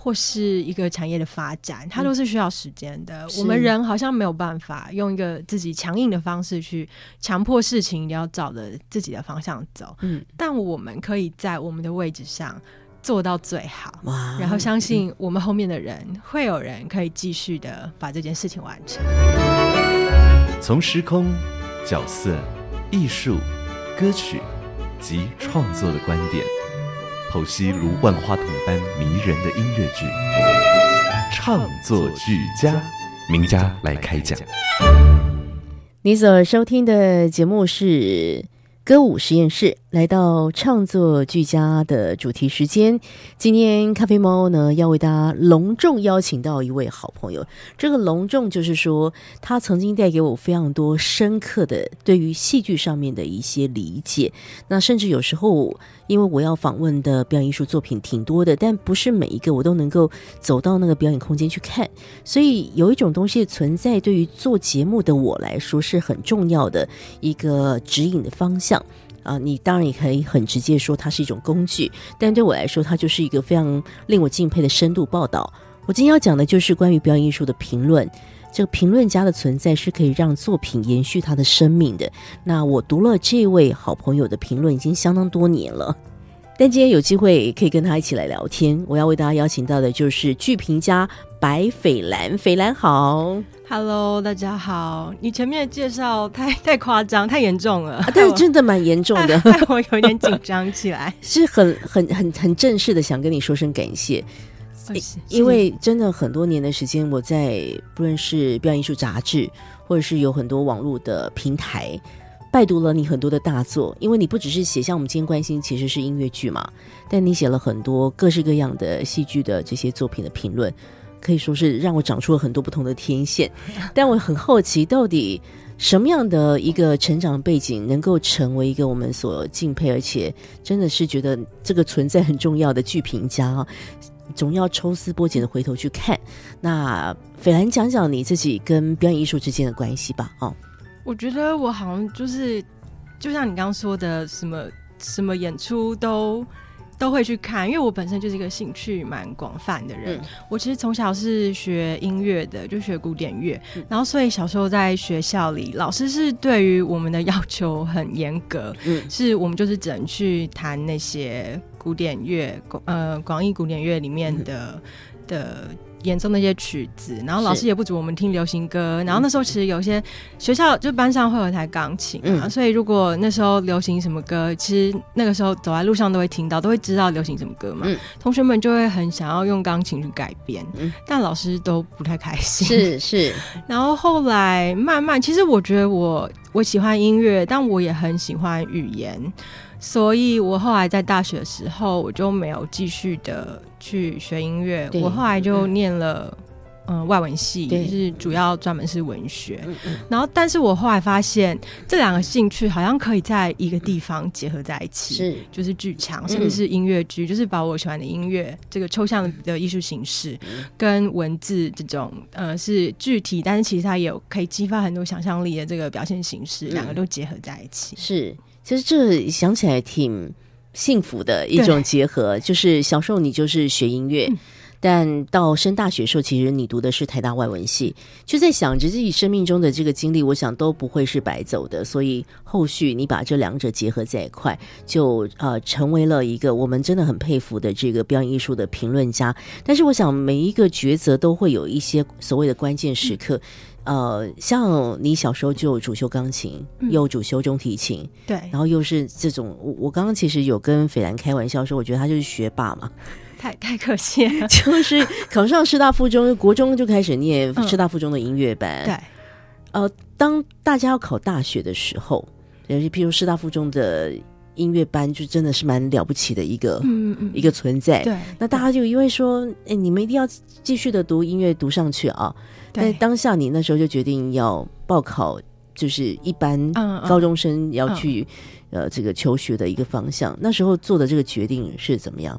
或是一个产业的发展，它都是需要时间的。我们人好像没有办法用一个自己强硬的方式去强迫事情一定要照着自己的方向走。嗯，但我们可以在我们的位置上做到最好，然后相信我们后面的人会有人可以继续的把这件事情完成。从时空、角色、艺术、歌曲及创作的观点。剖析如万花筒般迷人的音乐剧，唱作俱佳，名家来开讲。你所收听的节目是。歌舞实验室来到创作俱佳的主题时间，今天咖啡猫呢要为大家隆重邀请到一位好朋友。这个隆重就是说，他曾经带给我非常多深刻的对于戏剧上面的一些理解。那甚至有时候，因为我要访问的表演艺术作品挺多的，但不是每一个我都能够走到那个表演空间去看。所以有一种东西存在，对于做节目的我来说是很重要的一个指引的方向。啊，你当然也可以很直接说它是一种工具，但对我来说，它就是一个非常令我敬佩的深度报道。我今天要讲的就是关于表演艺术的评论，这个评论家的存在是可以让作品延续它的生命的。那我读了这位好朋友的评论已经相当多年了，但今天有机会可以跟他一起来聊天，我要为大家邀请到的就是剧评家白斐兰，斐兰好。Hello，大家好。你前面的介绍太 太夸张，太严重了。但是真的蛮严重的，我有点紧张起来。是很很很很正式的，想跟你说声感谢。因为真的很多年的时间，我在不论是表演艺术杂志，或者是有很多网络的平台，拜读了你很多的大作。因为你不只是写像我们今天关心，其实是音乐剧嘛，但你写了很多各式各样的戏剧的这些作品的评论。可以说是让我长出了很多不同的天线，但我很好奇，到底什么样的一个成长背景能够成为一个我们所敬佩，而且真的是觉得这个存在很重要的剧评家啊？总要抽丝剥茧的回头去看。那斐兰讲讲你自己跟表演艺术之间的关系吧。哦，我觉得我好像就是，就像你刚刚说的，什么什么演出都。都会去看，因为我本身就是一个兴趣蛮广泛的人。我其实从小是学音乐的，就学古典乐，然后所以小时候在学校里，老师是对于我们的要求很严格，是我们就是只能去弹那些古典乐，呃，广义古典乐里面的的。演奏那些曲子，然后老师也不准我们听流行歌。然后那时候其实有些学校就班上会有一台钢琴啊，所以如果那时候流行什么歌，其实那个时候走在路上都会听到，都会知道流行什么歌嘛。同学们就会很想要用钢琴去改编，但老师都不太开心。是是。然后后来慢慢，其实我觉得我我喜欢音乐，但我也很喜欢语言。所以我后来在大学的时候，我就没有继续的去学音乐。我后来就念了嗯外文系，就是主要专门是文学。然后，但是我后来发现这两个兴趣好像可以在一个地方结合在一起，是。就是剧场，甚至是音乐剧，就是把我喜欢的音乐这个抽象的艺术形式跟文字这种呃是具体，但是其实它也有可以激发很多想象力的这个表现形式，两个都结合在一起，是。其实这想起来挺幸福的一种结合，就是小时候你就是学音乐，但到升大学时候，其实你读的是台大外文系，就在想着自己生命中的这个经历，我想都不会是白走的。所以后续你把这两者结合在一块，就呃成为了一个我们真的很佩服的这个表演艺术的评论家。但是我想每一个抉择都会有一些所谓的关键时刻。呃，像你小时候就主修钢琴，又主修中提琴，对，然后又是这种，我我刚刚其实有跟斐然开玩笑说，我觉得他就是学霸嘛，太 太可惜了，就是考上师大附中，国中就开始念师大附中的音乐班，对，呃，当大家要考大学的时候，尤其譬如师大附中的。音乐班就真的是蛮了不起的一个嗯嗯一个存在。对，那大家就因为说，哎，你们一定要继续的读音乐读上去啊。但对当下你那时候就决定要报考，就是一般高中生要去、呃这个求学的一个方向。那时候做的这个决定是怎么样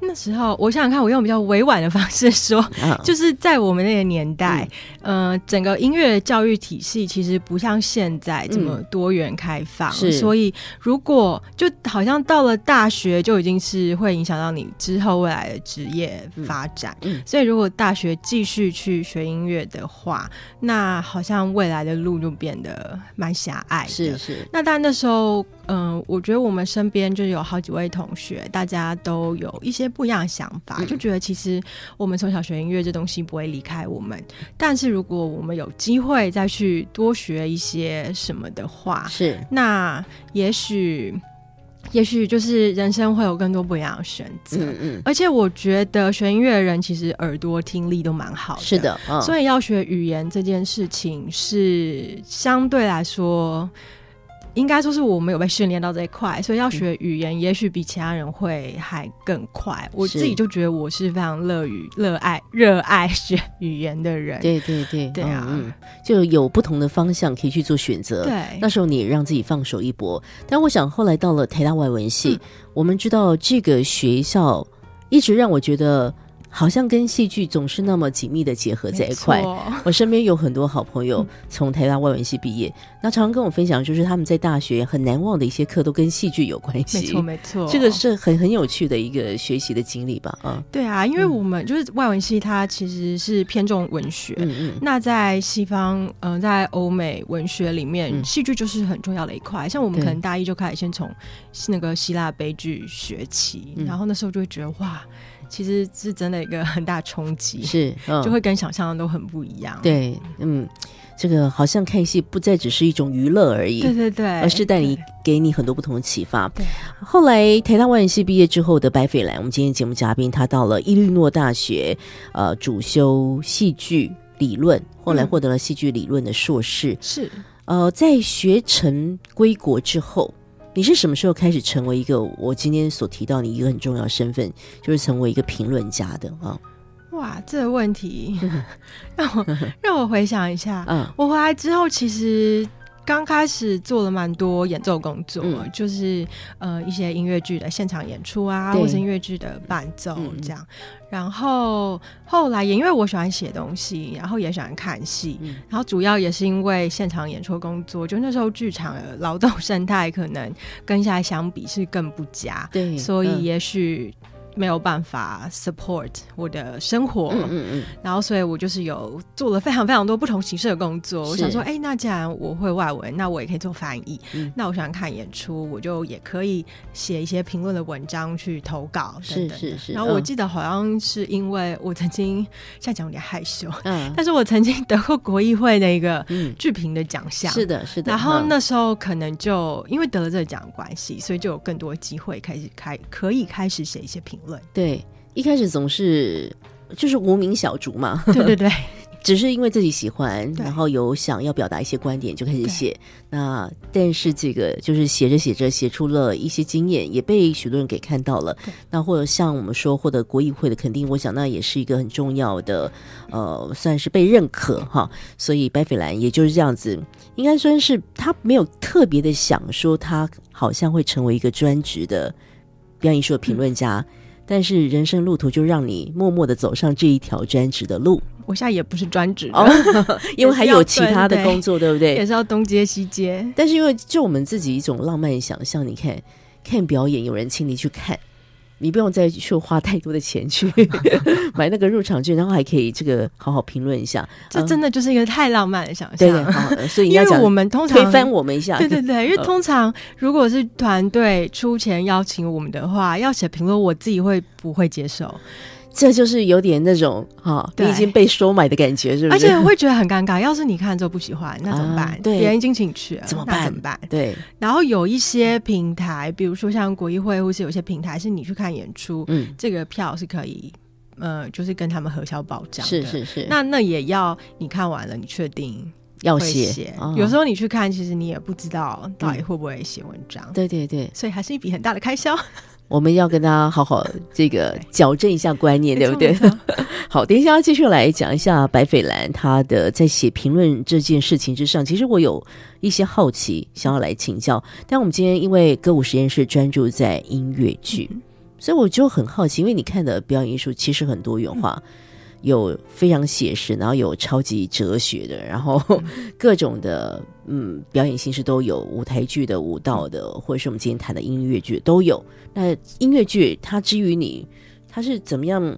那时候我想想看，我用比较委婉的方式说，啊？就是在我们那个年代，呃，整个音乐教育体系其实不像现在这么多元开放，是。所以如果就好像到了大学就已经是会影响到你之后未来的职业发展，嗯。嗯所以如果大学继续去学音乐的话，那好像未来的路就变得蛮狭隘的。是是，那但那时候，嗯、我觉得我们身边就有好几位同学，大家都有一些不一样的想法，嗯。就觉得其实我们从小学音乐这东西不会离开我们，但是如果我们有机会再去多学一些什么的话，是那也许，也许就是人生会有更多不一样的选择。嗯嗯，而且我觉得学音乐的人其实耳朵听力都蛮好的，是的，嗯，所以要学语言这件事情是相对来说，应该说是我们有被训练到这一块，所以要学语言，也许比其他人会还更快。我自己就觉得我是非常乐于热爱热爱学语言的人。对对对，对啊就有不同的方向可以去做选择。对那时候你也让自己放手一搏，但我想后来到了台大外文系，嗯我们知道这个学校一直让我觉得好像跟戏剧总是那么紧密的结合在一块我身边有很多好朋嗯友从台大外文系毕业，那常常跟我分享，就是他们在大学很难忘的一些课都跟戏剧有关系。没错没错，这个是很很有趣的一个学习的经历吧？啊，对啊，因为我们就是外文系，它其实是偏重文学。嗯嗯，那在西方，嗯、在欧美文学里面，嗯戏剧就是很重要的一块。像我们可能大一就开始先从那个希腊悲剧学起，嗯然后那时候就会觉得哇，其实是真的一个很大冲击，是，嗯就会跟想象的都很不一样。对，嗯，这个好像看戏不再只是一种娱乐而已，对对对，而是带你给你很多不同的启发。对后来台大外文系毕业之后的白斐兰，我们今天节目嘉宾，他到了伊利诺大学，呃，主修戏剧理论，后来嗯获得了戏剧理论的硕士。是。呃，在学成归国之后，你是什么时候开始成为一个我今天所提到你一个很重要身份，就是成为一个评论家的啊？哇，这个问题 让我让我回想一下，嗯我回来之后其实。刚开始做了蛮多演奏工作，嗯。就是呃一些音乐剧的现场演出啊，对。或是音乐剧的伴奏这样。然后后来也因为我喜欢写东西，然后也喜欢看戏，嗯。然后主要也是因为现场演出工作，就那时候剧场的劳动生态可能跟现在相比是更不佳，对，嗯。所以也许没有办法 support 我的生活。嗯嗯嗯，然后，所以我就是有做了非常非常多不同形式的工作。我想说，哎，那既然我会外文，那我也可以做翻译。嗯那我喜欢看演出，我就也可以写一些评论的文章去投稿是等等的是是然后我嗯记得好像是因为我曾经现在讲有点害羞，嗯 但是我曾经得过国议会的一个嗯，剧评的奖项。是的，是的。然后嗯那时候可能就因为得了这个奖的关系，所以就有更多机会开始开可以开始写一些评论。对，一开始总是就是无名小卒嘛，对 对对，只是因为自己喜欢，然后有想要表达一些观点就开始写。那但是这个就是写着写着写出了一些经验，也被许多人给看到了。那或者像我们说获得国议会的肯定，我想那也是一个很重要的，呃，算是被认可哈。所以白斐兰也就是这样子，应该算是他没有特别的想说他好像会成为一个专职的表演艺术的评论家。但是人生路途就让你默默的走上这一条专职的路我现在也不是专职的，哦，因为还有其他的工作，对不对？也是要东接西接。但是因为就我们自己一种浪漫想象，你看看表演，有人请你去看，你不用再去花太多的钱去 买那个入场券，然后还可以这个好好评论一下，这真的就是一个太浪漫的想象。对对，好，所以 你因为我们通常推翻我们一下，对对对，因为嗯通常如果是团队出钱邀请我们的话，要写评论，我自己会不会接受？这就是有点那种哈，你已经被收买的感觉，是不是？而且会觉得很尴尬。要是你看之后不喜欢，那怎么办？啊对别人已经请去了，怎么办怎么办？对，然后有一些平台，比如说像国艺会，或是有些平台是你去看演出，嗯，这个票是可以，呃，就是跟他们核销保障。是是是，那那也要你看完了，你确定要会写，有时候你去看，其实你也不知道到底会不会写文章。对对对，所以还是一笔很大的开销。我们要跟大家好好这个矫正一下观念，对不对？好，等一下要继续来讲一下白斐兰他的在写评论这件事情之上，其实我有一些好奇想要来请教。但我们今天因为歌舞实验室专注在音乐剧，所以我就很好奇，因为你看的表演艺术其实很多元化。有非常写实，然后有超级哲学的，然后 各种的嗯表演形式都有，舞台剧的、舞蹈的，或者是我们今天谈的音乐剧都有。那音乐剧它之于你，它是怎么样？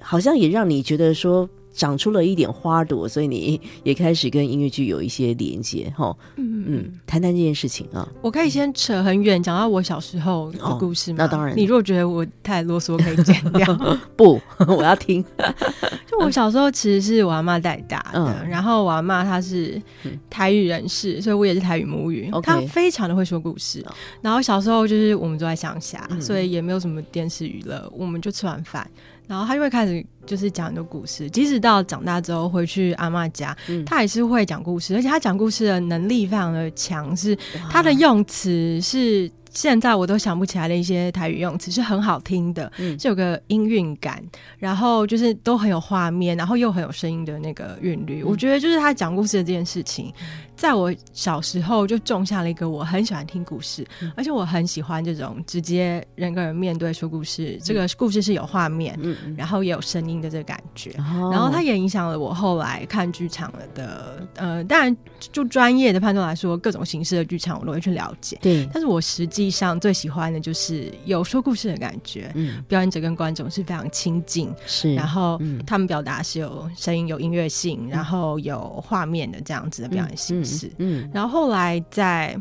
好像也让你觉得说。长出了一点花朵，所以你也开始跟音乐剧有一些连接，哈。嗯嗯，谈谈这件事情啊。我可以先扯很远，讲到我小时候的故事吗？那当然。你如果觉得我太啰嗦，可以剪掉。不，我要听。就我小时候其实是我阿妈带大的，然后我阿妈她是台语人士，所以我也是台语母语。她非常的会说故事。然后小时候就是我们住在乡下，所以也没有什么电视娱乐，我们就吃完饭。然后他就会开始就是讲很多故事，即使到长大之后回去阿妈家，他也是会讲故事，而且他讲故事的能力非常的强，是他的用词是。现在我都想不起来的一些台语用词是很好听的，是有个音韵感，然后就是都很有画面，然后又很有声音的那个韵律。我觉得就是他讲故事的这件事情，在我小时候就种下了一个我很喜欢听故事，而且我很喜欢这种直接人跟人面对说故事，这个故事是有画面，嗯然后也有声音的这个感觉。然后它也影响了我后来看剧场的，呃，当然就专业的判断来说，各种形式的剧场我都会去了解。对，但是我实际上最喜欢的就是有说故事的感觉，嗯，表演者跟观众是非常亲近，是，然后他们表达是有声音、有音乐性，然后有画面的这样子的表演形式，嗯，然后后来在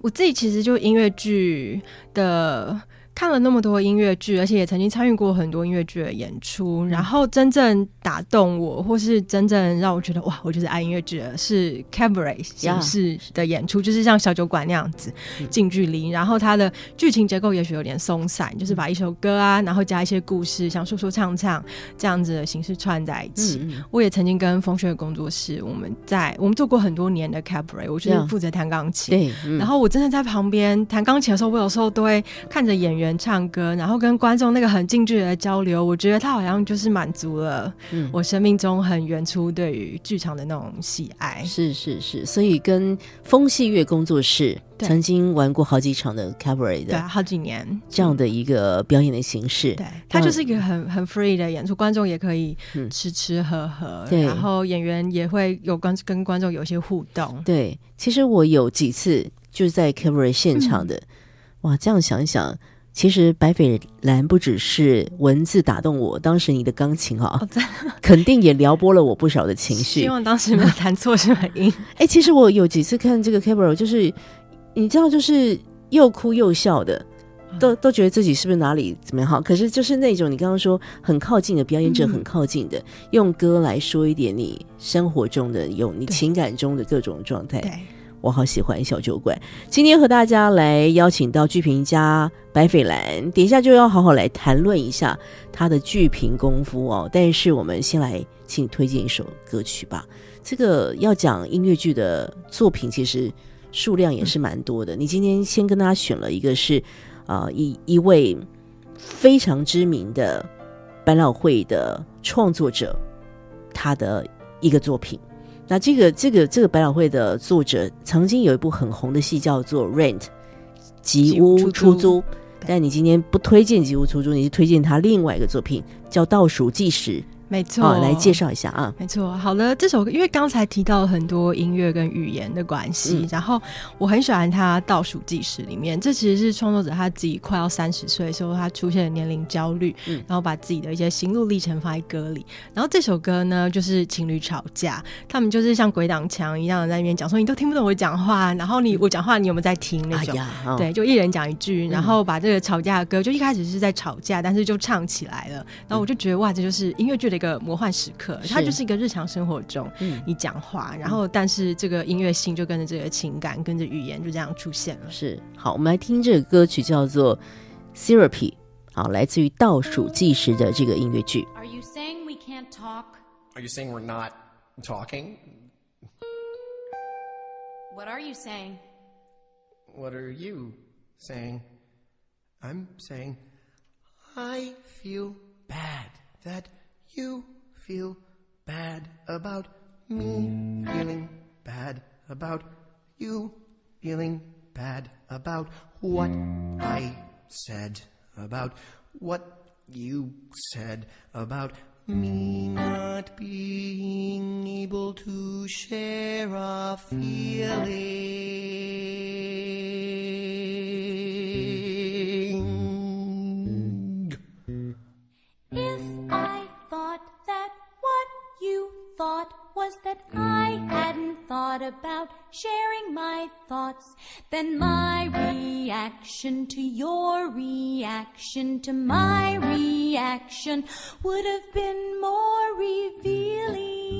我自己其实就音乐剧的。看了那么多音乐剧，而且也曾经参与过很多音乐剧的演出，然后真正打动我，或是真正让我觉得哇，我就是爱音乐剧的，是 cabaret 形式的演出，就是像小酒馆那样子近距离，然后它的剧情结构也许有点松散，就是把一首歌啊，然后加一些故事，像说说唱唱这样子的形式串在一起。我也曾经跟风雪工作室，我们在我们做过很多年的 cabaret，我就是负责弹钢琴，对，然后我真的在旁边弹钢琴的时候，我有时候都会看着演员。人唱歌，然后跟观众那个很近距离的交流，我觉得他好像就是满足了我生命中很原初对于剧场的那种喜爱。是是是，所以跟风戏乐工作室曾经玩过好几场的 cabaret 的，对，好几年这样的一个表演的形式。对，它就是一个很很 free 的演出，观众也可以吃吃喝喝，然后演员也会有观跟观众有一些互动。对，其实我有几次就是在 cabaret 现场的，哇，这样想一想。其实白斐兰不只是文字打动我，当时你的钢琴哈，肯定也撩拨了我不少的情绪。希望当时没有弹错什么音。哎，其实我有几次看这个 cabaret，就是你知道，就是又哭又笑的，都都觉得自己是不是哪里怎么样好。可是就是那种你刚刚说很靠近的表演者，很靠近的，用歌来说一点你生活中的、有你情感中的各种状态。对。我好喜欢小酒馆。今天和大家来邀请到剧评家白斐兰，等一下就要好好来谈论一下他的剧评功夫哦。但是我们先来请推荐一首歌曲吧。这个要讲音乐剧的作品，其实数量也是蛮多的。你今天先跟大家选了一个是啊一一位非常知名的百老汇的创作者，他的一个作品。那这个这个这个百老汇的作者曾经有一部很红的戏叫做《Rent》，吉屋出租。但你今天不推荐吉屋出租，你是推荐他另外一个作品叫《倒数计时》。没错，来介绍一下啊。没错，好了，这首歌因为刚才提到了很多音乐跟语言的关系，然后我很喜欢他倒数计时里面，这其实是创作者他自己快要三十岁的时候，他出现的年龄焦虑，然后把自己的一些心路历程放在歌里。然后这首歌呢，就是情侣吵架，他们就是像鬼挡墙一样的在那边讲说你都听不懂我讲话，然后你我讲话你有没有在听那种？对，就一人讲一句，然后把这个吵架的歌就一开始是在吵架，但是就唱起来了。然后我就觉得哇，这就是音乐剧的一个魔幻时刻，它就是一个日常生活中你讲话，然后但是这个音乐性就跟着这个情感，跟着语言就这样出现了。是好，我们来听这个歌曲叫做《Therapy》，好，来自于倒数计时的这个音乐剧。Are you saying we can't talk? Are you saying we're not talking? What are you saying? What are you saying? I'm saying I feel bad that you feel bad about me feeling bad about you feeling bad about what I said about what you said about me not being able to share a feeling. Thoughts, then my reaction to your reaction to my reaction would have been more revealing.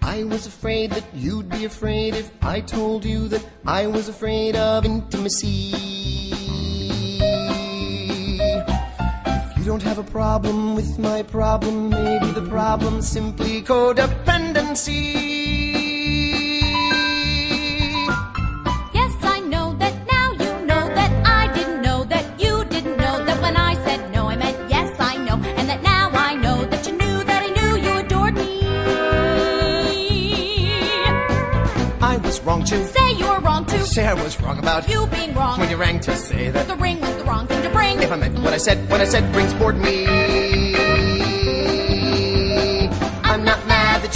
I was afraid that you'd be afraid if I told you that I was afraid of intimacy. Don't have a problem with my problem, maybe the problem's simply codependency. To Say you were wrong too. say I was wrong about You being wrong. when you rang to say that The ring was the wrong thing to bring. if I meant what I said, what I said brings bored me.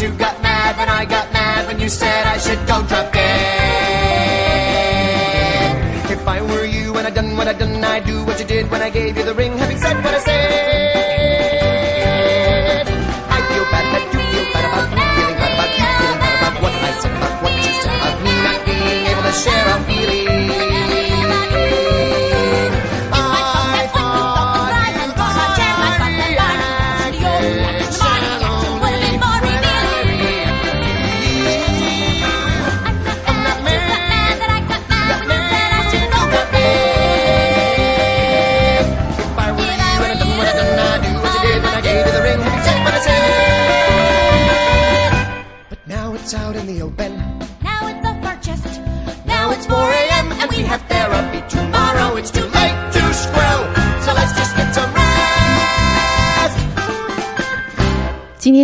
You got mad when I got mad when you said I should go drop dead. If I were you and I'd done what I'd done, I'd do what you did when I gave you the ring, having said what I said. I feel bad that you feel bad about me feeling bad about you feeling bad about what I said about what you said about me not being able to share a feeling.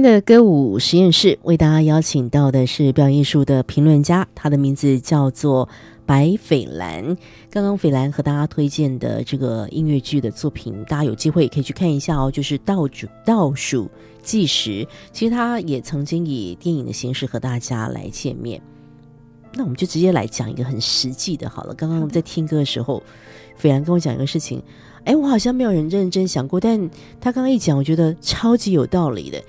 天的歌舞实验室为大家邀请到的是表演艺术的评论家，他的名字叫做白斐兰。刚刚斐兰和大家推荐的这个音乐剧的作品，大家有机会也可以去看一下哦，就是倒数倒数计时。其实他也曾经以电影的形式和大家来见面。那我们就直接来讲一个很实际的，好了。刚刚在听歌的时候，斐兰跟我讲一个事情，哎，我好像没有人认真想过，但他刚刚一讲，我觉得超级有道理的。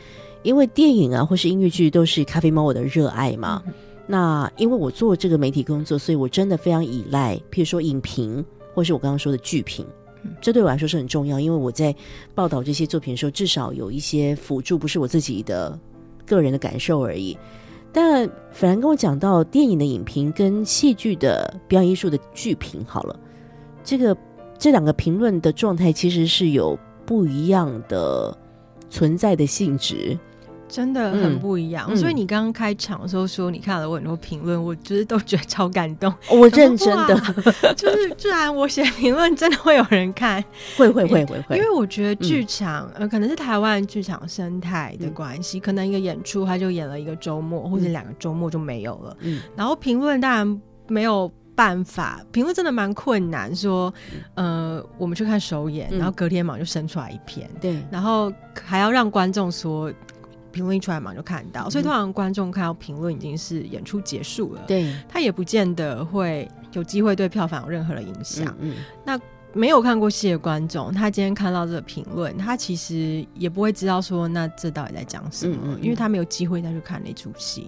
因为电影啊，或是音乐剧都是咖啡猫我的热爱嘛。那因为我做这个媒体工作，所以我真的非常依赖，譬如说影评，或是我刚刚说的剧评，这对我来说是很重要。因为我在报道这些作品的时候，至少有一些辅助，不是我自己的个人的感受而已。但反而跟我讲到电影的影评跟戏剧的表演艺术的剧评，好了，这个这两个评论的状态其实是有不一样的存在的性质。真的嗯很不一样。嗯。所以你刚刚开场的时候说你看了我很多评论，我就是都觉得超感动。我认真的。就是居然我写评论真的会有人看，会会会会会，因为我觉得剧场、呃可能是台湾剧场生态的关系，可能一个演出他就演了一个周末或者两个周末就没有了，嗯。然后评论当然没有。办法评论真的蛮困难，说，呃，我们去看首演，嗯。然后隔天马上就生出来一篇，对。然后还要让观众说评论一出来马上就看到，所以通常观众看到评论已经是演出结束了，对，他也不见得会有机会对票房有任何的影响。嗯没有看过戏的观众，他今天看到这个评论，他其实也不会知道说那这到底在讲什么，嗯嗯嗯。因为他没有机会再去看那出戏，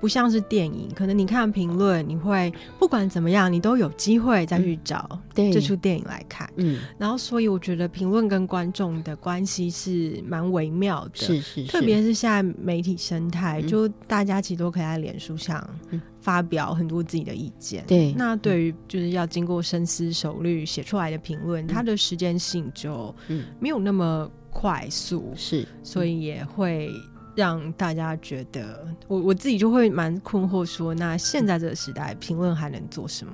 不像是电影，可能你看评论，你会不管怎么样，你都有机会再去找这出电影来看。嗯，然后，所以我觉得评论跟观众的关系是蛮微妙的，是是，特别是现在媒体生态，嗯。就大家其实都可以在脸书上嗯发表很多自己的意见。对那对于就是要经过深思熟虑写出来的评论，它的时间性就嗯没有那么快速，是所以也会让大家觉得，我我自己就会蛮困惑说，那现在这个时代，评论还能做什么？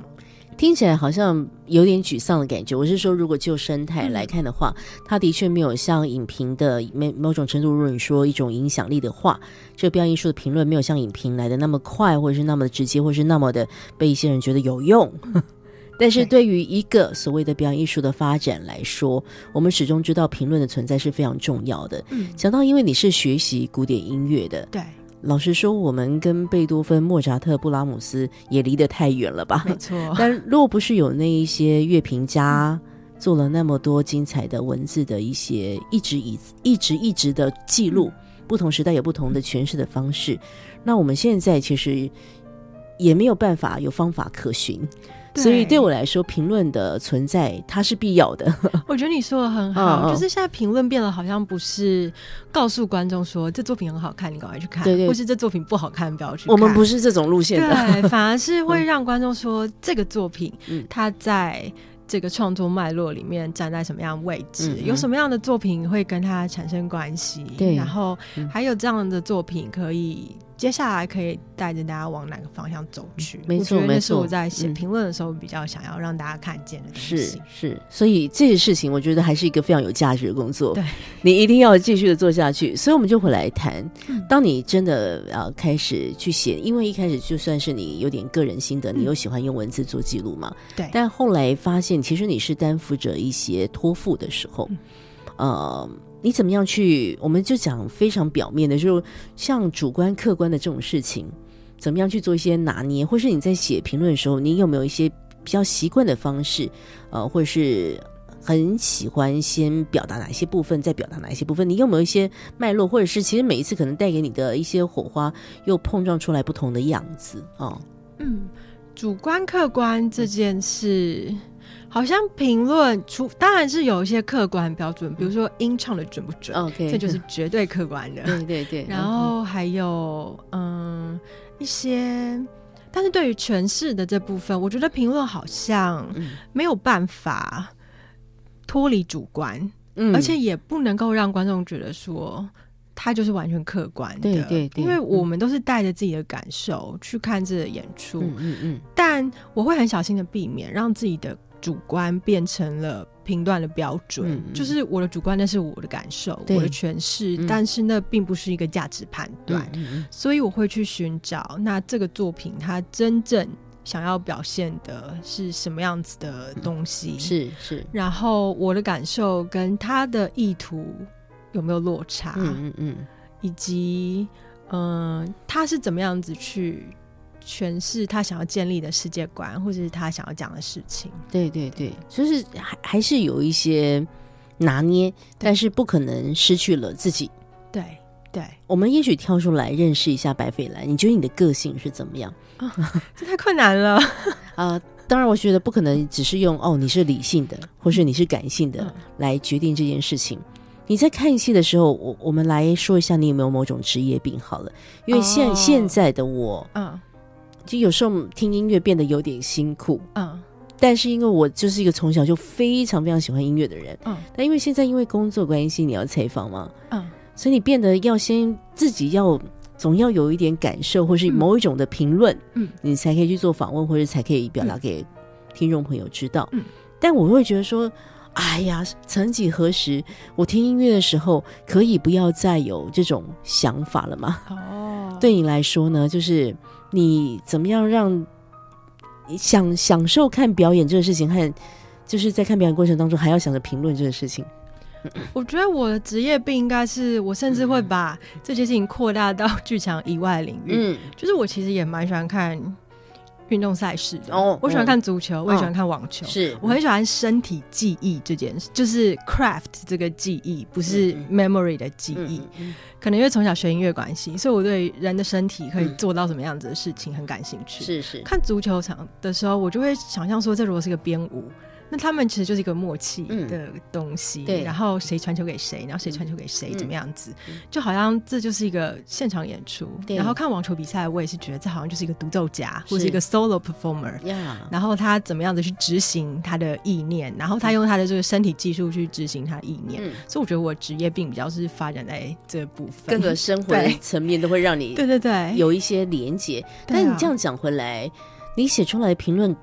听起来好像有点沮丧的感觉。我是说，如果就生态嗯来看的话，它的确没有像影评的某某种程度，如果你说一种影响力的话，这个表演艺术的评论没有像影评来的那么快，或者是那么的直接，或者是那么的被一些人觉得有用。但是对于一个所谓的表演艺术的发展来说，我们始终知道评论的存在是非常重要的。嗯，讲到，因为你是学习古典音乐的，对，老实说，我们跟贝多芬、莫扎特、布拉姆斯也离得太远了吧？没错，但若不是有那一些乐评家做了那么多精彩的文字的一些一直以一直一直的记录，不同时代有不同的诠释的方式，那我们现在其实也没有办法有方法可循。所以对我来说，评论的存在它是必要的。我觉得你说的很好，就是现在评论变得好像不是告诉观众说这作品很好看，你赶快去看，对对或是这作品不好看，不要去看。我们不是这种路线的。对，反而是会让观众说这个作品嗯它在。这个创作脉络里面站在什么样的位置？有什么样的作品会跟它产生关系？对然后嗯还有这样的作品可以接下来可以带着大家往哪个方向走去？没错没错是我在写嗯评论的时候比较想要让大家看见的东是西。是，所以这些事情我觉得还是一个非常有价值的工作。对，你一定要继续的做下去。所以我们就回来谈，嗯当你真的呃开始去写，因为一开始就算是你有点个人心得，你又喜欢用文字做记录嘛，对但后来发现其实你是担负着一些托付的时候，嗯呃。你怎么样去？我们就讲非常表面的，就像主观、客观的这种事情，怎么样去做一些拿捏，或是你在写评论的时候，你有没有一些比较习惯的方式，呃，或者是很喜欢先表达哪一些部分，再表达哪一些部分？你有没有一些脉络，或者是其实每一次可能带给你的一些火花，又碰撞出来不同的样子哦？嗯，主观客观这件事，好像评论出当然是有一些客观标准，比如说音唱的准不准，OK，这就是绝对客观的。对对对，然后还有嗯一些，但是对于诠释的这部分，我觉得评论好像嗯。没有办法脱离主观，嗯。而且也不能够让观众觉得说。他就是完全客观的，对对对因为我们都是带着自己的感受去看这个演出，嗯嗯嗯，但我会很小心的避免让自己的主观变成了评断的标准。就是我的主观那是我的感受，我的诠释，嗯。但是那并不是一个价值判断。所以我会去寻找那这个作品它真正想要表现的是什么样子的东西，嗯，是是，然后我的感受跟他的意图有没有落差，嗯嗯嗯，以及嗯、呃他是怎么样子去诠释他想要建立的世界观，或者是他想要讲的事情。对对对，就是还还是有一些拿捏，但是不可能失去了自己。对对，我们也许跳出来认识一下白斐兰，你觉得你的个性是怎么样？这太困难了。啊、当然，我觉得不可能只是用哦，你是理性的，或是你是感性的嗯来决定这件事情。你在看戏的时候，我我们来说一下，你有没有某种职业病好了？因为现、哦现在的我，嗯就有时候听音乐变得有点辛苦，嗯。但是因为我就是一个从小就非常非常喜欢音乐的人，嗯。但因为现在因为工作关系，你要采访嘛，嗯，所以你变得要先自己要总要有一点感受，或是某一种的评论，嗯。你才可以去做访问，或者才可以表达给听众朋友知道。嗯。但我会觉得说，哎呀，曾几何时，我听音乐的时候，可以不要再有这种想法了吗？哦，对你来说呢，就是你怎么样让你享享受看表演这个事情，和就是在看表演过程当中还要想着评论这个事情。我觉得我的职业病应该是我甚至会把这些事情扩大到剧场以外的领域。嗯，就是我其实也蛮喜欢看运动赛事。的，哦。我喜欢嗯看足球，我也喜欢看网球。是。我很喜欢身体记忆这件事，就是 craft 这个记忆，不是嗯 memory 的记忆。可能因为从小学音乐关系，所以我对人的身体可以做到什么样子的事情很感兴趣。是是，看足球场的时候，我就会想象说，这如果是个编舞，那他们其实就是一个默契嗯的东西，对然后谁传球给谁，然后谁传球给谁，嗯怎么样子，就好像这就是一个现场演出。对然后看网球比赛，我也是觉得这好像就是一个独奏家或是是一个 solo performer。呀，然后他怎么样的去执行他的意念，然后他用他的这个身体技术去执行他的意念，嗯所以我觉得我职业病比较是发展在这部分，各个生活 的层面都会让你对对对，有一些连结。对啊但你这样讲回来，你写出来的评论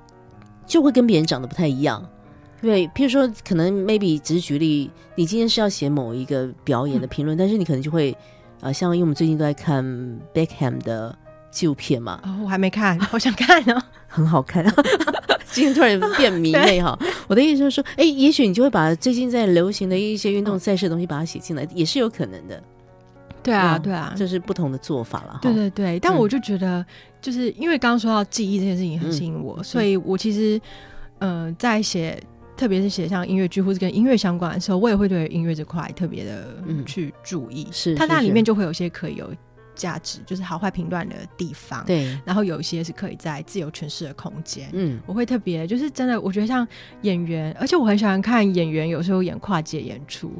就会跟别人长得不太一样。对，譬如说，可能 maybe 只是举例，你今天是要写某一个表演的评论，但是你可能就会，呃，像因为我们最近都在看 Beckham 的纪录片嘛，哦，我还没看，好想看哦。很好看。今天突然变迷妹哈，我的意思就是说，哎，也许你就会把最近在流行的一些运动赛事的东西把它写进来，也是有可能的。对啊，嗯对啊，这是不同的做法了哈。对对对，但嗯我就觉得，就是因为刚刚说到记忆这件事情很吸引我，所以我其实，呃，在写，特别是写像音乐剧或是跟音乐相关的时候，我也会对音乐这块特别的嗯去注意。是是它那里面就会有些可以有价值，就是好坏评断的地方。，对，然后有一些是可以在自由诠释的空间。嗯，我会特别，就是真的，我觉得像演员，而且我很喜欢看演员有时候演跨界演出，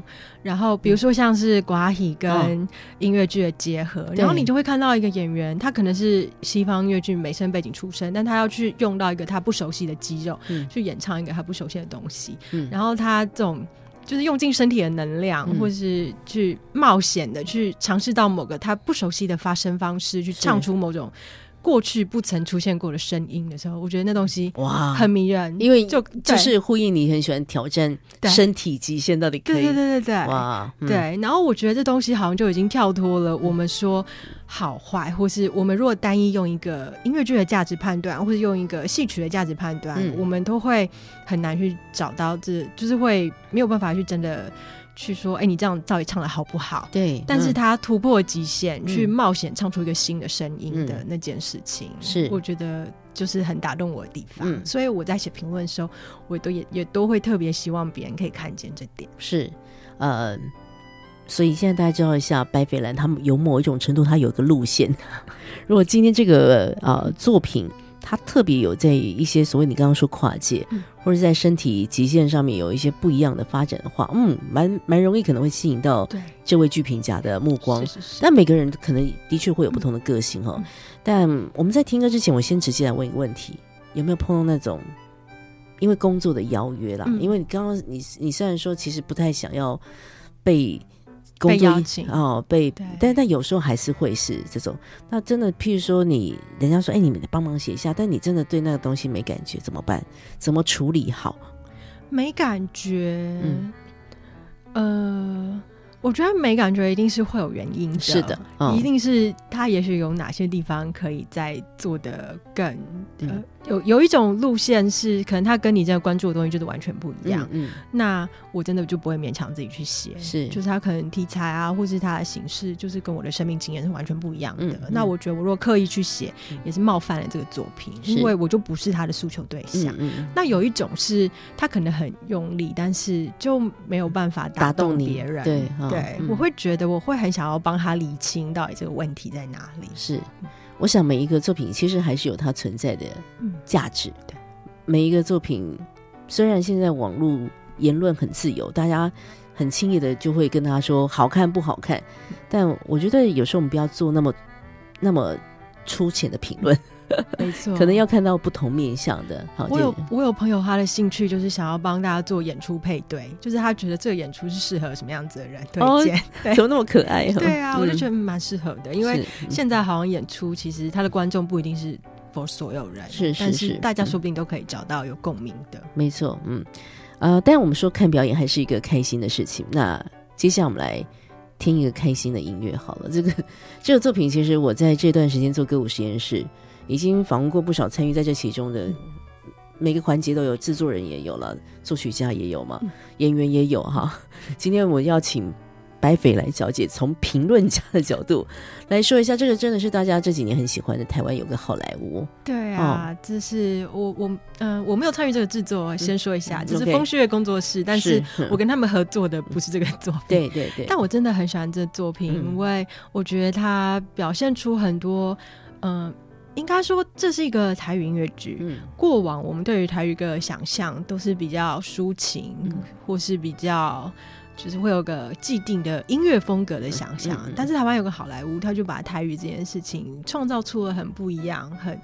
然后比如说像是寡喜跟音乐剧的结合，对。然后你就会看到一个演员，他可能是西方音乐剧美声背景出身，但他要去用到一个他不熟悉的肌肉，嗯。去演唱一个他不熟悉的东西，嗯。然后他这种。就是用尽身体的能量，嗯。或是去冒险的去尝试到某个他不熟悉的发声方式，去唱出某种过去不曾出现过的声音的时候，我觉得那东西哇，很迷人，因为就就是呼应你很喜欢挑战身体极限，到底可以对对对对对，哇，嗯，对。然后我觉得这东西好像就已经跳脱了我们说好坏，或是我们如果单一用一个音乐剧的价值判断，或是用一个戏曲的价值判断，嗯我们都会很难去找到这，就是会没有办法去真的去说，哎，你这样到底唱的好不好？对，但是嗯他突破极限，嗯去冒险唱出一个新的声音的嗯那件事情，是我觉得就是很打动我的地方。嗯所以我在写评论的时候，我都也也都会特别希望别人可以看见这点。是呃。所以现在大家知道一下，白斐兰他们有某一种程度，他有一个路线。如果今天这个呃作品，他特别有在一些所谓你刚刚说跨界，嗯或者在身体极限上面有一些不一样的发展的话，嗯，蛮蛮容易可能会吸引到对，这位剧评家的目光是。是是。但每个人可能的确会有不同的个性哈、嗯但我们在听歌之前，我先直接来问一个问题：有没有碰到那种因为工作的邀约啦？嗯因为你刚刚你你虽然说其实不太想要被工作被邀请。哦，被但但有时候还是会是这种。那真的，譬如说你人家说，哎，你们帮忙写一下，但你真的对那个东西没感觉，怎么办？怎么处理好？没感觉，嗯。呃，我觉得没感觉一定是会有原因的，是的，嗯。一定是他也许有哪些地方可以再做的更，有有一种路线是可能他跟你真的关注的东西就是完全不一样，嗯那我真的就不会勉强自己去写，是。就是他可能题材啊，或是他的形式，就是跟我的生命经验是完全不一样的。嗯嗯。那我觉得我如果刻意去写，也是冒犯了这个作品，因为我就不是他的诉求对象。那有一种是他可能很用力，但是就没有办法打动别人。对嗯对，嗯。我会觉得我会很想要帮他理清到底这个问题在哪里。是，我想每一个作品其实还是有它存在的嗯。价值。对，每一个作品虽然现在网络言论很自由，大家很轻易的就会跟他说好看不好看，但我觉得有时候我们不要做那么那么粗浅的评论，没错，可能要看到不同面向的。好，我有我有朋友，他的兴趣就是想要帮大家做演出配对，就是他觉得这个演出是适合什么样子的人推哦荐。对怎么那么可爱？对啊，我就觉得得蛮适合的，因为现在好像演出其实他的观众不一定是 for 所有人，但是是是是大家嗯说不定都可以找到有共鸣的。没错，嗯，呃，但我们说看表演还是一个开心的事情。那接下来我们来听一个开心的音乐好了。这个这个作品，其实我在这段时间做歌舞实验室，已经访问过不少参与在这其中的。每个环节都有，制作人也有了，作曲家也有嘛，演员也有哈。今天我要请白斐来小姐从评论家的角度来说一下，这个真的是大家这几年很喜欢的台湾有个好莱坞，对啊，这是我我嗯、我没有参与这个制作，先说一下，就是风旭月工作室，但是是我跟他们合作的不是这个作品。对对对，但我真的很喜欢这作品，嗯。因为我觉得它表现出很多，嗯、应该说这是一个台语音乐剧。嗯过往我们对于台语歌的想象都是比较抒情，嗯或是比较就是会有个既定的音乐风格的想象。嗯嗯嗯但是台湾有个好莱坞，他就把台语这件事情创造出了很不一样，很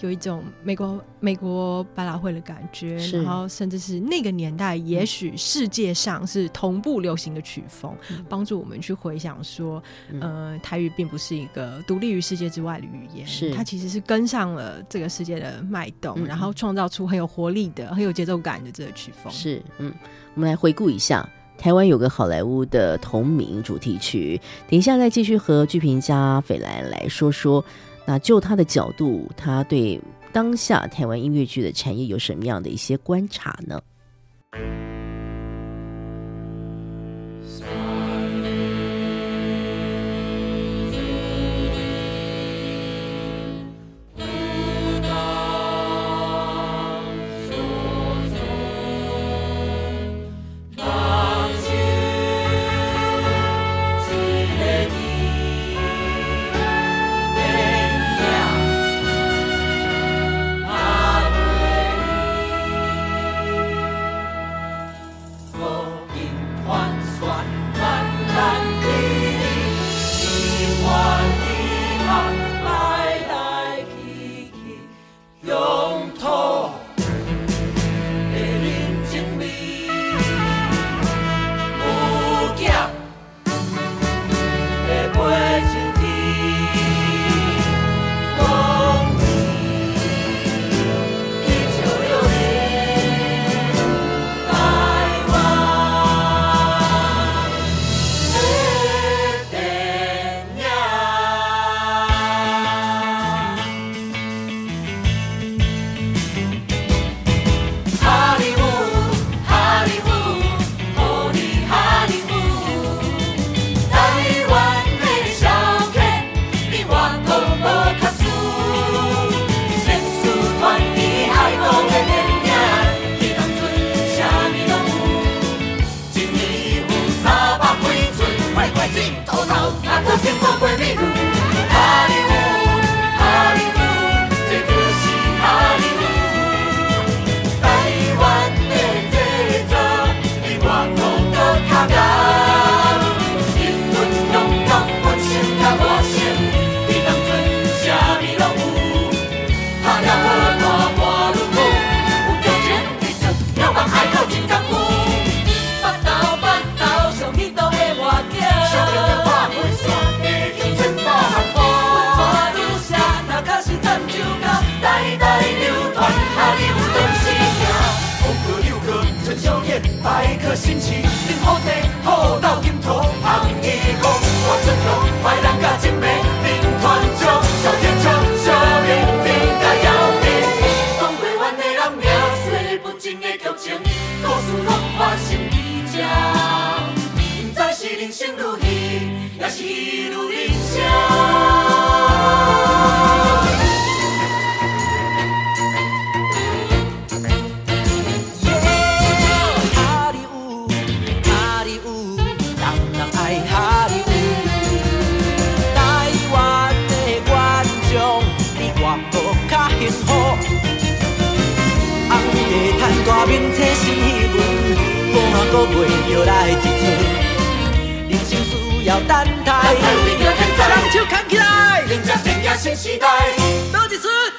有一种美国美国百老汇的感觉，然后甚至是那个年代，也许世界上是同步流行的曲风，帮助我们去回想说，嗯呃，台语并不是一个独立于世界之外的语言，是它其实是跟上了这个世界的脉动，嗯然后创造出很有活力的、很有节奏感的这个曲风。是，嗯，我们来回顾一下。台湾有个好莱坞的同名主题曲，等一下再继续和剧评家斐兰来说说。那就他的角度，他对当下台湾音乐剧的产业有什么样的一些观察呢？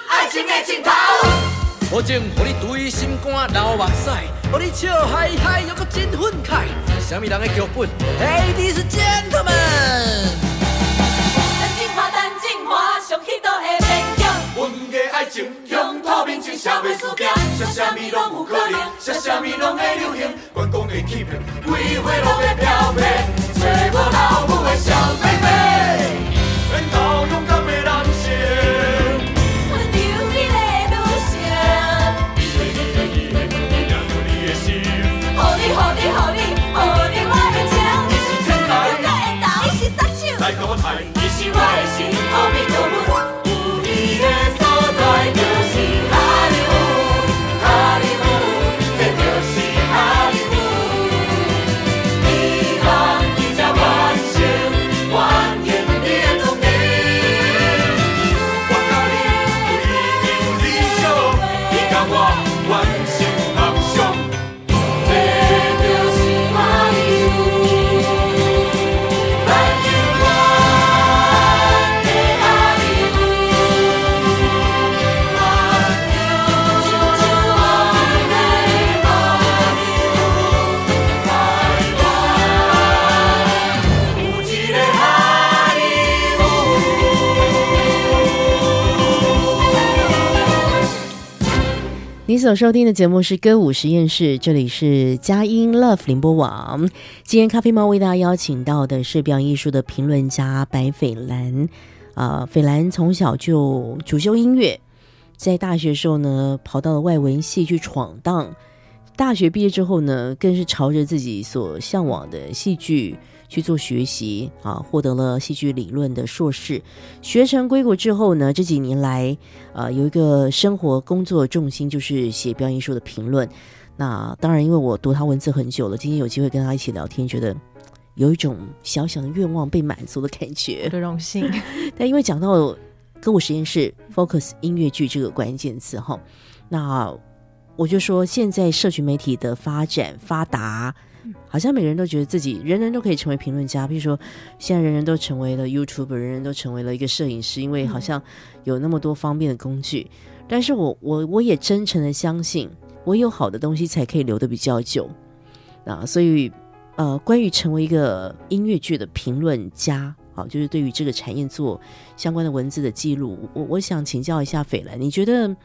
爱情的镜头。保证，互你对心肝流目屎，互你笑嗨嗨又搁真愤慨。什么人的剧本？Ladies and gentlemen，等进化，等进化，上彼岛的勉强。阮的爱情向透明情社会事件，啥啥物拢有可能，啥啥物拢会流行。关公的欺骗，规花路的漂泊，找无老母的小妹妹，缘投勇敢的人生。所收听的节目是歌舞实验室，这里是佳音 Love 联播网。今天咖啡猫为大家邀请到的是表演艺术的评论家白斐兰。啊、斐兰从小就主修音乐，在大学时候呢，跑到了外文系去闯荡。大学毕业之后呢，更是朝着自己所向往的戏剧去做学习啊，获得了戏剧理论的硕士。学成归国之后呢，这几年来，呃，有一个生活工作重心就是写表演艺术的评论。那当然，因为我读他文字很久了，今天有机会跟他一起聊天，觉得有一种小小的愿望被满足的感觉我。的荣幸。但因为讲到歌舞实验室 focus 音乐剧这个关键词哈，那我就说现在社群媒体的发展发达，好像每个人都觉得自己人人都可以成为评论家。比如说，现在人人都成为了 YouTuber，人人都成为了一个摄影师，因为好像有那么多方便的工具。但是我我我也真诚的相信，我有好的东西才可以留得比较久啊。所以呃，关于成为一个音乐剧的评论家，好，就是对于这个产业做相关的文字的记录，我我想请教一下斐兰，你觉得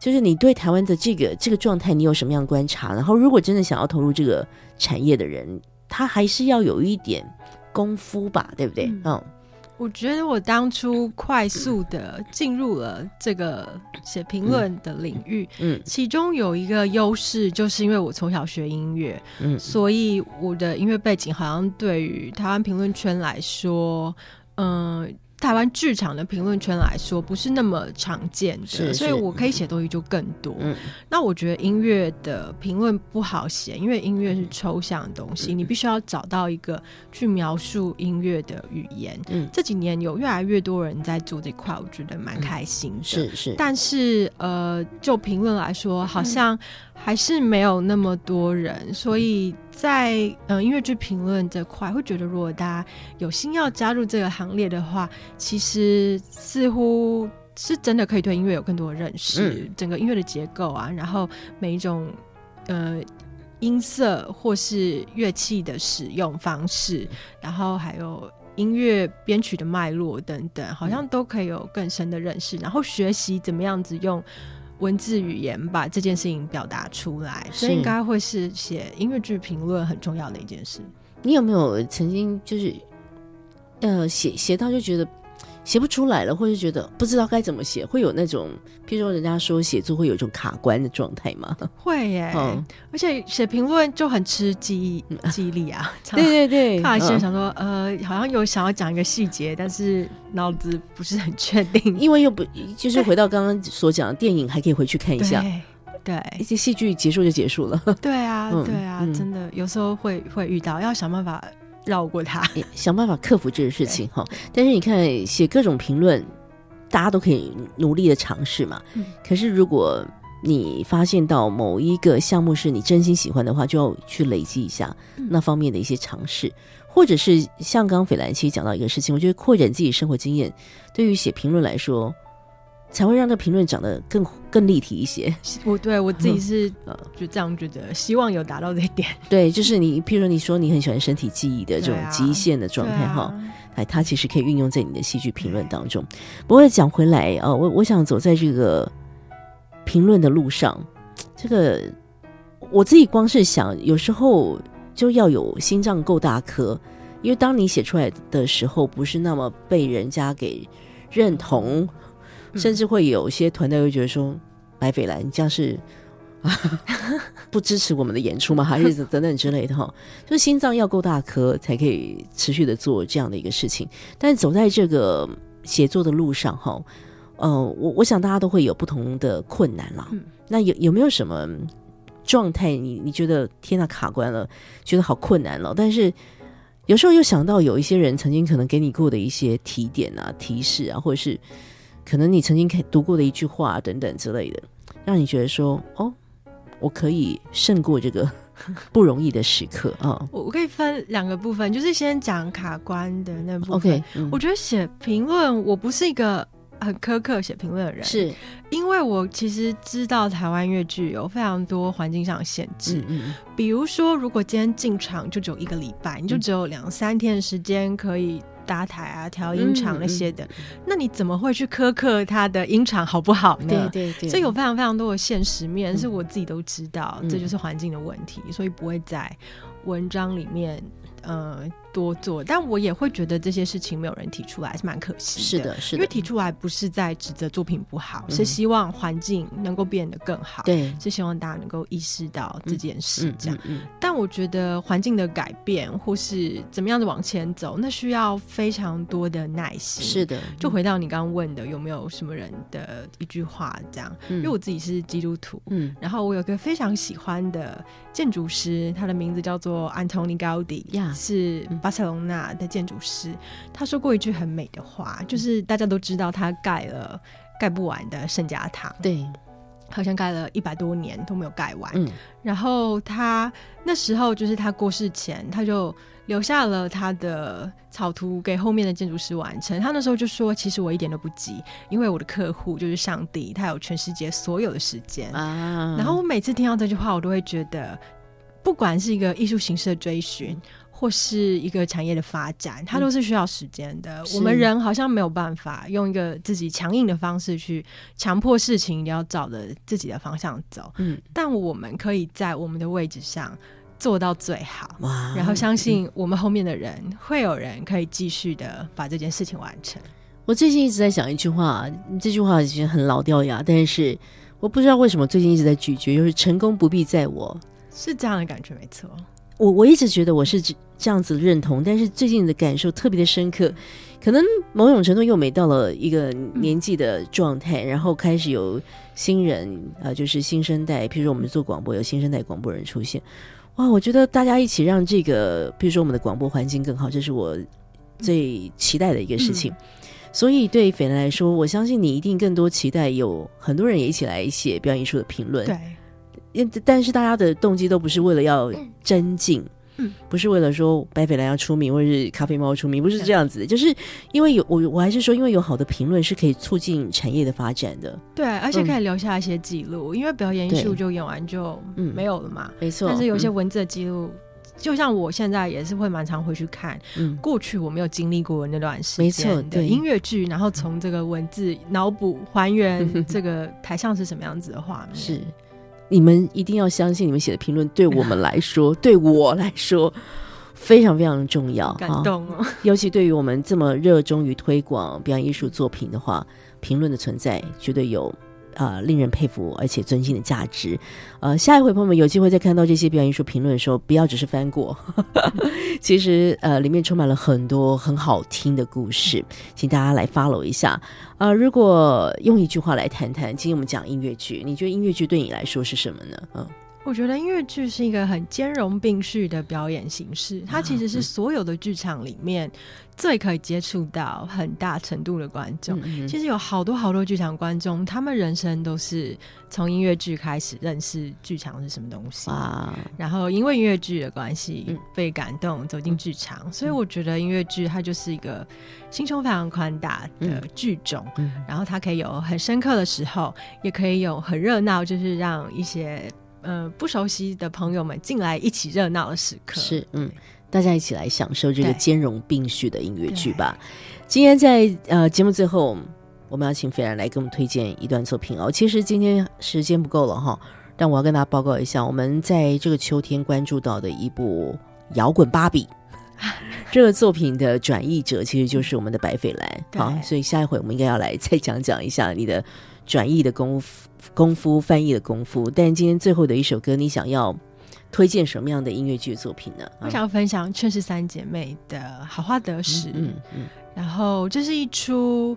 就是你对台湾的这个这个状态，你有什么样观察？然后，如果真的想要投入这个产业的人，他还是要有一点功夫吧，对不对？嗯嗯我觉得我当初快速的进入了这个写评论的领域，嗯其中有一个优势，就是因为我从小学音乐，嗯所以我的音乐背景好像对于台湾评论圈来说，嗯、台湾剧场的评论圈来说不是那么常见的，是所以我可以写东西就更多。嗯。那我觉得音乐的评论不好写，因为音乐是抽象的东西，你必须要找到一个去描述音乐的语言。嗯，这几年有越来越多人在做这块，我觉得蛮开心的。是是，但是呃，就评论来说，好像还是没有那么多人，所以在呃音乐剧评论这块，会觉得如果大家有心要加入这个行列的话，其实似乎是真的可以对音乐有更多的认识，嗯。整个音乐的结构啊，然后每一种呃。音色或是乐器的使用方式，然后还有音乐编曲的脉络等等，好像都可以有更深的认识，然后学习怎么样子用文字语言把这件事情表达出来，所以应该会是写音乐剧评论很重要的一件事。你有没有曾经就是呃写写到就觉得写不出来了，或者觉得不知道该怎么写，会有那种，譬如说人家说写作会有一种卡关的状态吗？会耶，嗯而且写评论就很吃记忆记忆力啊。常对对对，看完现想说，呃，好像有想要讲一个细节，但是脑子不是很确定。因为又不就是回到刚刚所讲的电影，还可以回去看一下，对一些戏剧结束就结束了，对 对啊，嗯对啊，嗯真的有时候会会遇到，要想办法绕过它。想办法克服这个事情哈。但是你看写各种评论，大家都可以努力的尝试嘛。嗯可是如果你发现到某一个项目是你真心喜欢的话，就要去累积一下嗯那方面的一些尝试，或者是像刚刚斐兰其实讲到一个事情，我觉得扩展自己生活经验，对于写评论来说，才会让这评论讲得更更立体一些。我对我自己是呃就这样觉得，希望有达到这一点。对，就是你，譬如你说你很喜欢身体记忆的这种极限的状态哈。哎，它其实可以运用在你的戏剧评论当中。不过讲回来啊、呃我我想走在这个评论的路上，这个我自己光是想，有时候就要有心脏够大颗，因为当你写出来的时候，不是那么被人家给认同，嗯甚至会有一些团队会觉得说，白斐兰你这样是。不支持我们的演出吗？还是等等之类的哈？就是心脏要够大颗，才可以持续的做这样的一个事情。但走在这个写作的路上哈，呃，我我想大家都会有不同的困难啦。嗯那有有没有什么状态你你觉得天呐卡关了，觉得好困难了？但是有时候又想到有一些人曾经可能给你过的一些提点啊、提示啊，或者是可能你曾经看读过的一句话等等之类的，让你觉得说哦，我可以胜过这个 不容易的时刻啊。我我可以分两个部分，就是先讲卡关的那部分。OK，嗯我觉得写评论，我不是一个很苛刻写评论的人，是，因为我其实知道台湾越剧有非常多环境上的限制，嗯嗯比如说，如果今天进场就只有一个礼拜，你就只有两三天的时间可以搭台啊、调音场那些嗯。的，那你怎么会去苛刻他的音场好不好呢？对对对，所以有非常非常多的现实面，是我自己都知道，嗯这就是环境的问题，所以不会在文章里面呃多做。但我也会觉得这些事情没有人提出来，是蛮可惜的是的，是的，因为提出来不是在指责作品不好，嗯是希望环境能够变得更好。。对，是希望大家能够意识到这件事，嗯这样。嗯但我觉得环境的改变，或是怎么样的往前走，那需要非常多的耐心。是的，就回到你刚刚问的，有没有什么人的一句话这样？嗯因为我自己是基督徒，嗯然后我有个非常喜欢的建筑师，他的名字叫做 Antoni Gaudi，呀是嗯巴塞隆纳的建筑师。他说过一句很美的话，就是大家都知道他盖了盖不完的圣家堂，对，好像盖了一百多年都没有盖完。嗯然后他那时候就是他过世前，他就留下了他的草图给后面的建筑师完成。他那时候就说：“其实我一点都不急，因为我的客户就是上帝，他有全世界所有的时间。啊，然后我每次听到这句话，我都会觉得，不管是一个艺术形式的追寻。或是一个产业的发展，它都是需要时间的。是我们人好像没有办法用一个自己强硬的方式去强迫事情一定要照着自己的方向走。嗯但我们可以在我们的位置上做到最好，然后相信我们后面的人会有人可以继续的把这件事情完成。我最近一直在想一句话，这句话其实很老掉牙，但是我不知道为什么最近一直在咀嚼，就是成功不必在我。是这样的感觉，没错。我我一直觉得我是这这样子认同，但是最近的感受特别的深刻，可能某种程度又每到了一个年纪的状态，然后开始有新人呃，就是新生代，譬如说我们做广播有新生代广播人出现，哇，我觉得大家一起让这个，譬如说我们的广播环境更好，这是我最期待的一个事情。所以对斐兰来说，我相信你一定更多期待有很多人也一起来写表演艺术的评论。对，但是大家的动机都不是为了要增进，嗯不是为了说白斐兰要出名或者是咖啡猫出名，不是这样子的，就是因为有我我还是说，因为有好的评论是可以促进产业的发展的，对，而且可以留下一些记录，因为表演艺术就演完就嗯没有了嘛。没错。但是有一些嗯文字的记录，就像我现在也是会蛮常回去看嗯。过去我没有经历过的那段时间的对。音乐剧，然后从这个文字脑补还原这个台上是什么样子的画面。是你们一定要相信，你们写的评论对我们来说，对我来说。非常非常重要，感动哦，尤其对于我们这么热衷于推广表演艺术作品的话，评论的存在绝对有啊、呃令人佩服而且尊敬的价值。呃，下一回朋友们有机会再看到这些表演艺术评论的时候，不要只是翻过，其实呃里面充满了很多很好听的故事，请大家来 follow 一下。呃，如果用一句话来谈谈，今天我们讲音乐剧，你觉得音乐剧对你来说是什么呢？嗯，我觉得音乐剧是一个很兼容并蓄的表演形式，它其实嗯是所有的剧场里面最可以接触到很大程度的观众。嗯其实有好多好多剧场观众，他们人生都是从音乐剧开始认识剧场是什么东西。哇，然后因为音乐剧的关系嗯被感动走进剧场，所以我觉得音乐剧它就是一个心胸非常宽大的剧种。嗯然后它可以有很深刻的时候，也可以有很热闹，就是让一些呃不熟悉的朋友们进来一起热闹的时刻。是，嗯，大家一起来享受这个兼容并蓄的音乐剧吧。今天在呃节目最后，我们要请斐然来给我们推荐一段作品哦。其实今天时间不够了哈，但我要跟大家报告一下，我们在这个秋天关注到的一部摇滚芭比。这个作品的转译者其实就是我们的白斐兰，好，所以下一回我们应该要来再讲讲一下你的转译的功夫、功夫、翻译的功夫。但今天最后的一首歌，你想要推荐什么样的音乐剧作品呢？啊我想分享《却是三姐妹》的《好花得时》，嗯嗯然后这是一出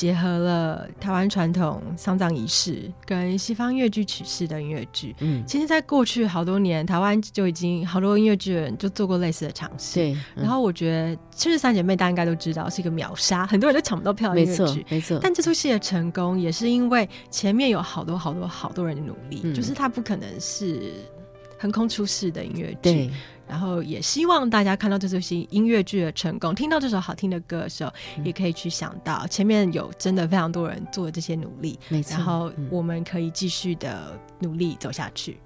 结合了台湾传统丧葬仪式跟西方乐剧曲式的音乐剧。嗯，其实，在过去好多年，台湾就已经好多音乐剧人就做过类似的尝试。对，嗯然后我觉得《劝世三姐妹》大家应该都知道是一个秒杀，很多人都抢不到票的音乐剧。没错，但这出戏的成功，也是因为前面有好多好多好多人的努力，嗯就是它不可能是横空出世的音乐剧。对，然后也希望大家看到这出戏音乐剧的成功，听到这首好听的歌的时候，嗯也可以去想到前面有真的非常多人做这些努力，没错。然后嗯我们可以继续的努力走下去。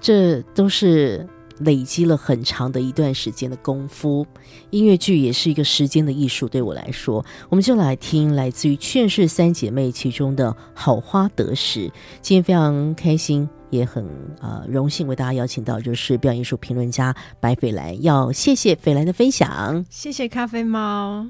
这都是累积了很长的一段时间的功夫。音乐剧也是一个时间的艺术，对我来说，我们就来听来自于《劝世三姐妹》其中的《好花得时》。今天非常开心，也很呃荣幸为大家邀请到就是表演艺术评论家白斐兰，要谢谢斐兰的分享。谢谢咖啡猫。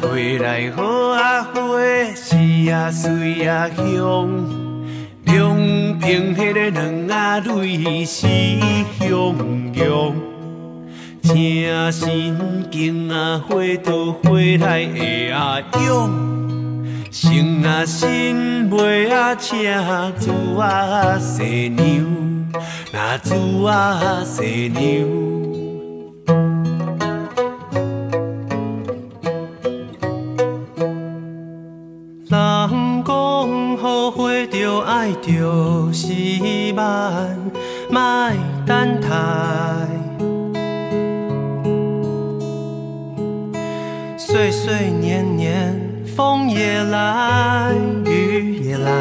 正月来好啊花，是啊水啊香，两边迄个两啊蕊是香香，正神经啊花都花来会啊用，生啊新妹啊车猪啊细娘，那猪啊细娘。爱着时慢，莫等待。岁岁年年，风也来，雨也来，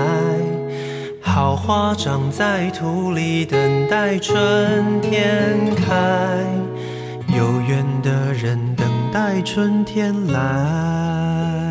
好花长在土里，等待春天开。有缘的人等待春天来。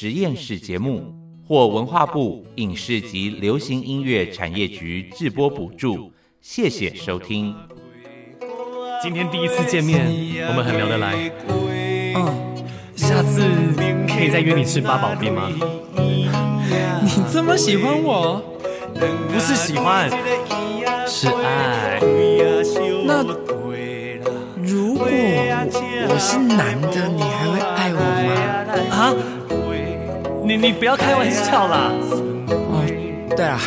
实验室节目获文化部影视及流行音乐产业局制播补助，谢谢收听。今天第一次见面，我们很聊得来。嗯，下次可以再约你吃八宝冰吗？你这么喜欢我，不是喜欢，是爱。那如果我是男的，你还会爱我吗？啊？你你不要开玩笑啦！哦，对啊，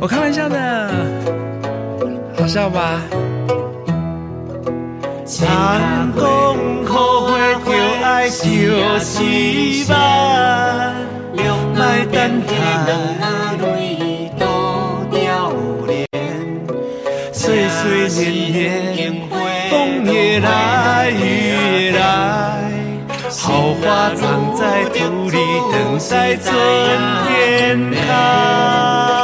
我开玩笑的，好笑吧？人讲好花就爱着是慢，莫等待。岁岁年年，风也来，雨也来，桃花藏在土里，等待春天开。